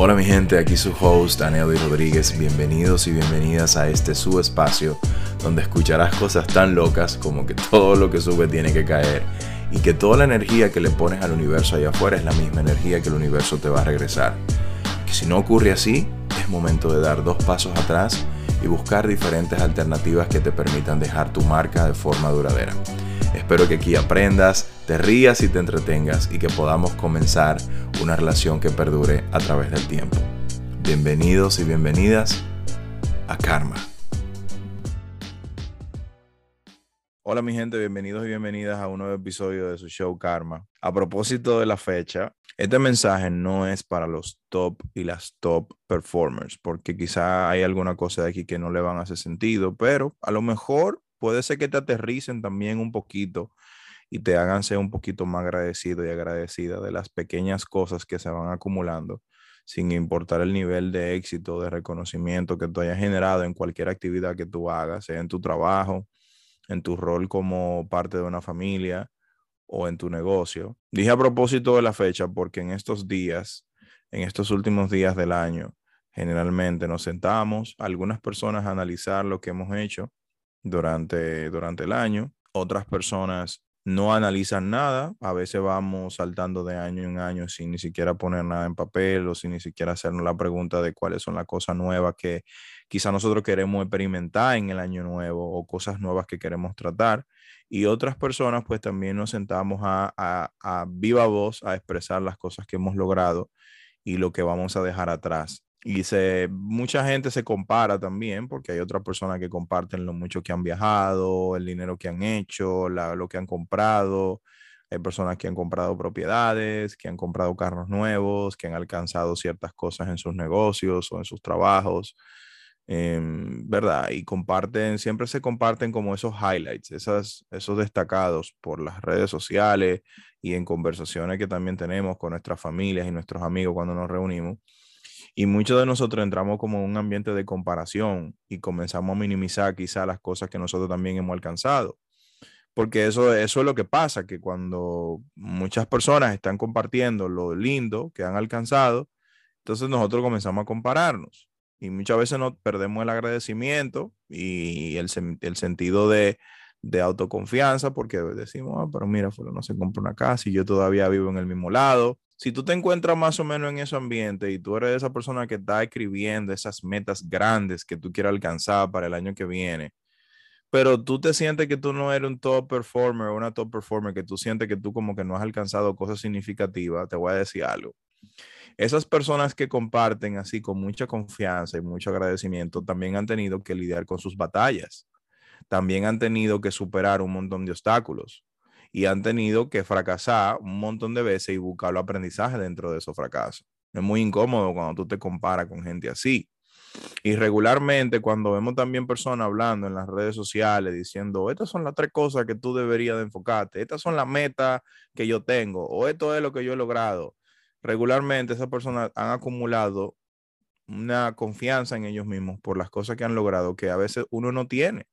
Hola mi gente, aquí su host Daniel Rodríguez. Bienvenidos y bienvenidas a este su espacio donde escucharás cosas tan locas como que todo lo que sube tiene que caer y que toda la energía que le pones al universo allá afuera es la misma energía que el universo te va a regresar. Que si no ocurre así, es momento de dar dos pasos atrás y buscar diferentes alternativas que te permitan dejar tu marca de forma duradera. Espero que aquí aprendas, te rías y te entretengas y que podamos comenzar una relación que perdure a través del tiempo. Bienvenidos y bienvenidas a Karma. Hola mi gente, bienvenidos y bienvenidas a un nuevo episodio de su show Karma. A propósito de la fecha, este mensaje no es para los top y las top performers, porque quizá hay alguna cosa de aquí que no le van a hacer sentido, pero a lo mejor puede ser que te aterricen también un poquito y te hagan ser un poquito más agradecido y agradecida de las pequeñas cosas que se van acumulando, sin importar el nivel de éxito, de reconocimiento que tú hayas generado en cualquier actividad que tú hagas, sea en tu trabajo, en tu rol como parte de una familia o en tu negocio. Dije a propósito de la fecha porque en estos días, en estos últimos días del año, generalmente nos sentamos algunas personas a analizar lo que hemos hecho durante, durante el año, otras personas no analizan nada, a veces vamos saltando de año en año sin ni siquiera poner nada en papel o sin ni siquiera hacernos la pregunta de cuáles son las cosas nuevas que quizá nosotros queremos experimentar en el año nuevo o cosas nuevas que queremos tratar. Y otras personas pues también nos sentamos a, a, a viva voz a expresar las cosas que hemos logrado y lo que vamos a dejar atrás. Y se, mucha gente se compara también, porque hay otras personas que comparten lo mucho que han viajado, el dinero que han hecho, lo que han comprado. Hay personas que han comprado propiedades, que han comprado carros nuevos, que han alcanzado ciertas cosas en sus negocios o en sus trabajos. Em, ¿Verdad? Y comparten, siempre se comparten como esos highlights, esas, esos destacados por las redes sociales y en conversaciones que también tenemos con nuestras familias y nuestros amigos cuando nos reunimos. Y muchos de nosotros entramos como un ambiente de comparación y comenzamos a minimizar quizá las cosas que nosotros también hemos alcanzado. Porque eso, eso es lo que pasa, que cuando muchas personas están compartiendo lo lindo que han alcanzado, entonces nosotros comenzamos a compararnos. Y muchas veces nos perdemos el agradecimiento y el, el sentido de, de autoconfianza porque decimos, ah, pero mira, no se compra una casa y yo todavía vivo en el mismo lado si tú te encuentras más o menos en ese ambiente y tú eres esa persona que está escribiendo esas metas grandes que tú quieres alcanzar para el año que viene, pero tú te sientes que tú no eres un top performer o una top performer, que tú sientes que tú como que no has alcanzado cosas significativas, te voy a decir algo. Esas personas que comparten así con mucha confianza y mucho agradecimiento también han tenido que lidiar con sus batallas. También han tenido que superar un montón de obstáculos y han tenido que fracasar un montón de veces y buscar los aprendizaje dentro de esos fracasos. Es muy incómodo cuando tú te comparas con gente así. Y regularmente cuando vemos también personas hablando en las redes sociales diciendo, estas son las tres cosas que tú deberías de enfocarte, estas son las metas que yo tengo o esto es lo que yo he logrado, regularmente esas personas han acumulado una confianza en ellos mismos por las cosas que han logrado que a veces uno no tiene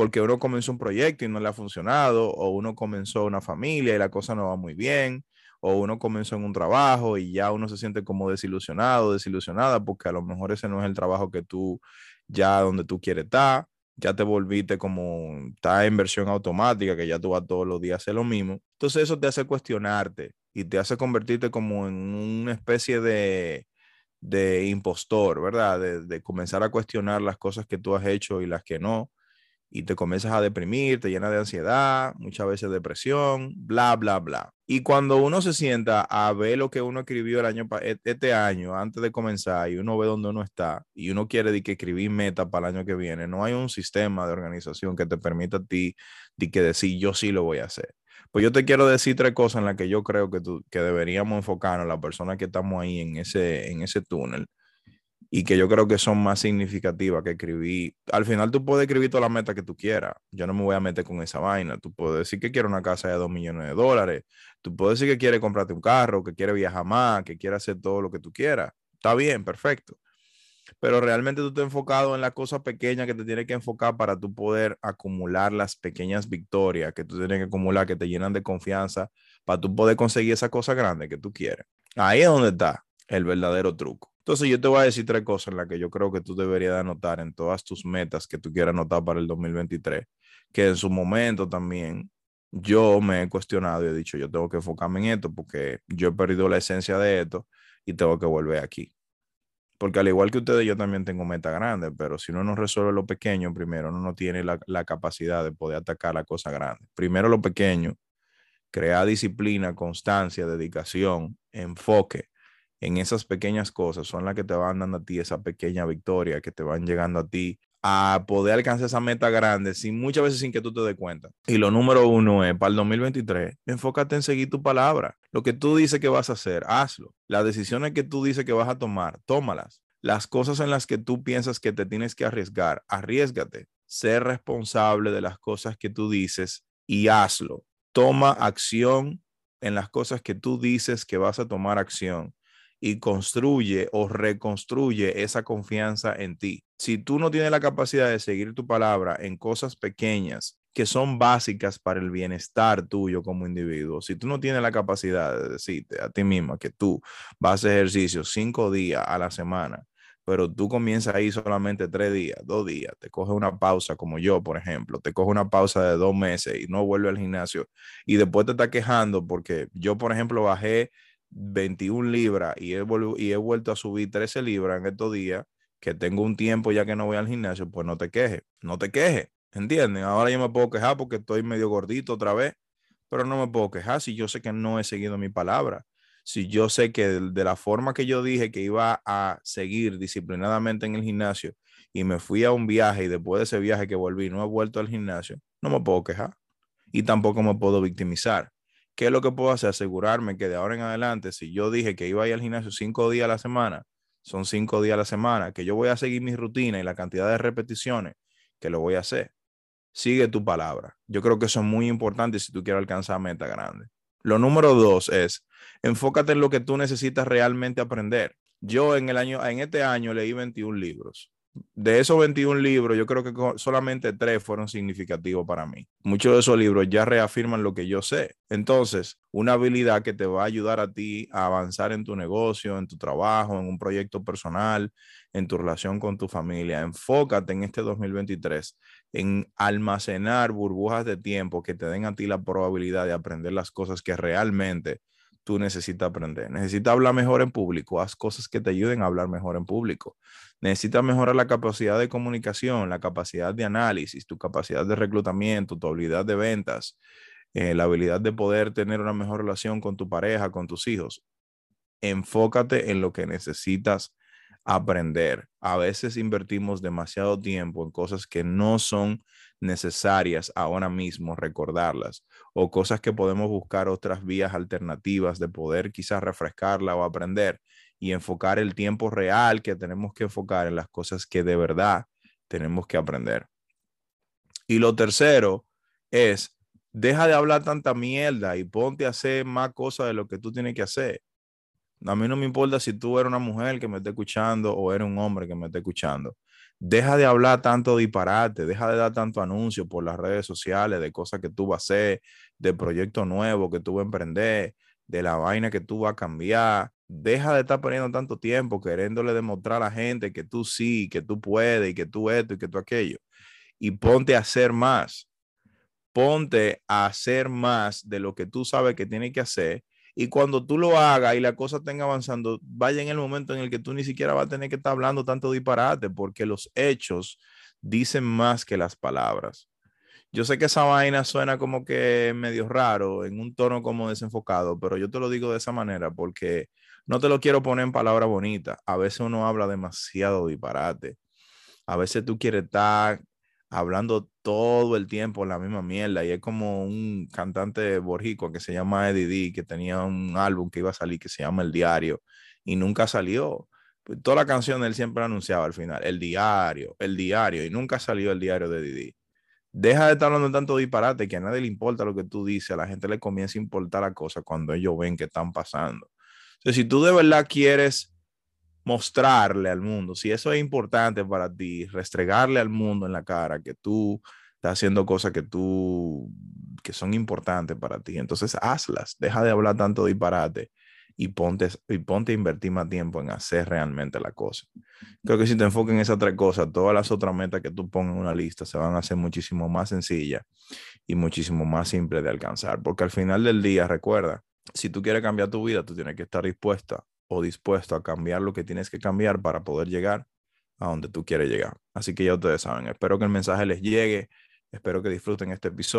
porque uno comenzó un proyecto y no le ha funcionado, o uno comenzó una familia y la cosa no va muy bien, o uno comenzó en un trabajo y ya uno se siente como desilusionado, desilusionada, porque a lo mejor ese no es el trabajo que tú ya donde tú quieres estar, ya te volviste como, está en versión automática, que ya tú vas todos los días a hacer lo mismo. Entonces eso te hace cuestionarte y te hace convertirte como en una especie de, de impostor, ¿verdad? De, de comenzar a cuestionar las cosas que tú has hecho y las que no y te comienzas a deprimir, te llena de ansiedad, muchas veces depresión, bla, bla, bla. Y cuando uno se sienta a ver lo que uno escribió el año, e, este año, antes de comenzar, y uno ve dónde uno está, y uno quiere de que escribir meta para el año que viene, no hay un sistema de organización que te permita a ti de que decir, yo sí lo voy a hacer. Pues yo te quiero decir tres cosas en las que yo creo que, tú, que deberíamos enfocarnos, las personas que estamos ahí en ese, en ese túnel y que yo creo que son más significativas que escribir. Al final tú puedes escribir todas las metas que tú quieras. Yo no me voy a meter con esa vaina. Tú puedes decir que quieres una casa de dos millones de dólares. Tú puedes decir que quieres comprarte un carro, que quieres viajar más, que quieres hacer todo lo que tú quieras. Está bien, perfecto. Pero realmente tú estás enfocado en la cosa pequeña que te tienes que enfocar para tú poder acumular las pequeñas victorias que tú tienes que acumular, que te llenan de confianza, para tú poder conseguir esa cosa grande que tú quieres. Ahí es donde está el verdadero truco. Entonces yo te voy a decir tres cosas en las que yo creo que tú deberías anotar en todas tus metas que tú quieras anotar para el 2023, que en su momento también yo me he cuestionado y he dicho, yo tengo que enfocarme en esto porque yo he perdido la esencia de esto y tengo que volver aquí. Porque al igual que ustedes, yo también tengo metas grandes, pero si uno no resuelve lo pequeño, primero uno no tiene la, la capacidad de poder atacar la cosa grande. Primero lo pequeño, crear disciplina, constancia, dedicación, enfoque en esas pequeñas cosas son las que te van dando a ti esa pequeña victoria, que te van llegando a ti a poder alcanzar esa meta grande, sin, muchas veces sin que tú te des cuenta. Y lo número uno es, para el 2023, enfócate en seguir tu palabra. Lo que tú dices que vas a hacer, hazlo. Las decisiones que tú dices que vas a tomar, tómalas. Las cosas en las que tú piensas que te tienes que arriesgar, arriesgate. Ser responsable de las cosas que tú dices y hazlo. Toma acción en las cosas que tú dices que vas a tomar acción y construye o reconstruye esa confianza en ti. Si tú no tienes la capacidad de seguir tu palabra en cosas pequeñas que son básicas para el bienestar tuyo como individuo, si tú no tienes la capacidad de decirte a ti misma que tú vas a ejercicio cinco días a la semana, pero tú comienzas ahí solamente tres días, dos días, te coges una pausa como yo, por ejemplo, te coges una pausa de dos meses y no vuelves al gimnasio y después te estás quejando porque yo, por ejemplo, bajé 21 libras y he, vuelto a subir 13 libras en estos días, que tengo un tiempo ya que no voy al gimnasio, pues no te quejes, no te quejes, ¿entienden? Ahora yo me puedo quejar porque estoy medio gordito otra vez, pero no me puedo quejar si yo sé que no he seguido mi palabra. Si yo sé que de, la forma que yo dije que iba a seguir disciplinadamente en el gimnasio y me fui a un viaje y después de ese viaje que volví no he vuelto al gimnasio, no me puedo quejar y tampoco me puedo victimizar. ¿Qué es lo que puedo hacer? Asegurarme que de ahora en adelante, si yo dije que iba a ir al gimnasio cinco días a la semana, son cinco días a la semana, que yo voy a seguir mi rutina y la cantidad de repeticiones que lo voy a hacer. Sigue tu palabra. Yo creo que eso es muy importante si tú quieres alcanzar meta grande. Lo número dos es, enfócate en lo que tú necesitas realmente aprender. Yo en el año, en este año leí 21 libros de esos 21 libros, yo creo que solamente tres fueron significativos para mí. Muchos de esos libros ya reafirman lo que yo sé. Entonces, una habilidad que te va a ayudar a ti a avanzar en tu negocio, en tu trabajo, en un proyecto personal, en tu relación con tu familia. Enfócate en este 2023 en almacenar burbujas de tiempo que te den a ti la probabilidad de aprender las cosas que realmente tú necesitas aprender. Necesitas hablar mejor en público, haz cosas que te ayuden a hablar mejor en público. Necesitas mejorar la capacidad de comunicación, la capacidad de análisis, tu capacidad de reclutamiento, tu habilidad de ventas, eh, la habilidad de poder tener una mejor relación con tu pareja, con tus hijos. Enfócate en lo que necesitas aprender. A veces invertimos demasiado tiempo en cosas que no son necesarias ahora mismo recordarlas o cosas que podemos buscar otras vías alternativas de poder quizás refrescarla o aprender y enfocar el tiempo real que tenemos que enfocar en las cosas que de verdad tenemos que aprender. Y lo tercero es, deja de hablar tanta mierda y ponte a hacer más cosas de lo que tú tienes que hacer. A mí no me importa si tú eres una mujer que me esté escuchando o eres un hombre que me esté escuchando. Deja de hablar tanto disparate, deja de dar tanto anuncio por las redes sociales de cosas que tú vas a hacer, de proyectos nuevos que tú vas a emprender, de la vaina que tú vas a cambiar. Deja de estar perdiendo tanto tiempo queriéndole demostrar a la gente que tú sí, que tú puedes y que tú esto y que tú aquello. Y ponte a hacer más. Ponte a hacer más de lo que tú sabes que tienes que hacer y cuando tú lo hagas y la cosa esté avanzando, vaya en el momento en el que tú ni siquiera vas a tener que estar hablando tanto disparate, porque los hechos dicen más que las palabras. Yo sé que esa vaina suena como que medio raro, en un tono como desenfocado, pero yo te lo digo de esa manera porque no te lo quiero poner en palabras bonitas. A veces uno habla demasiado disparate. A veces tú quieres estar hablando todo el tiempo la misma mierda. Y es como un cantante borjico que se llama Eddie D, que tenía un álbum que iba a salir que se llama El Diario y nunca salió. Pues toda la canción él siempre anunciaba al final, El Diario, El Diario, y nunca salió el diario de Didi. Deja de estar hablando tanto disparate que a nadie le importa lo que tú dices, a la gente le comienza a importar la cosa cuando ellos ven que están pasando. Entonces, si tú de verdad quieres mostrarle al mundo, si eso es importante para ti, restregarle al mundo en la cara que tú estás haciendo cosas que tú, que son importantes para ti, entonces hazlas, deja de hablar tanto disparate y ponte, y ponte a invertir más tiempo en hacer realmente la cosa. Creo que si te enfocas en esas tres cosas, todas las otras metas que tú pongas en una lista se van a hacer muchísimo más sencillas y muchísimo más simples de alcanzar, porque al final del día, recuerda, si tú quieres cambiar tu vida, tú tienes que estar dispuesta o dispuesto a cambiar lo que tienes que cambiar para poder llegar a donde tú quieres llegar. Así que ya ustedes saben, espero que el mensaje les llegue, espero que disfruten este episodio.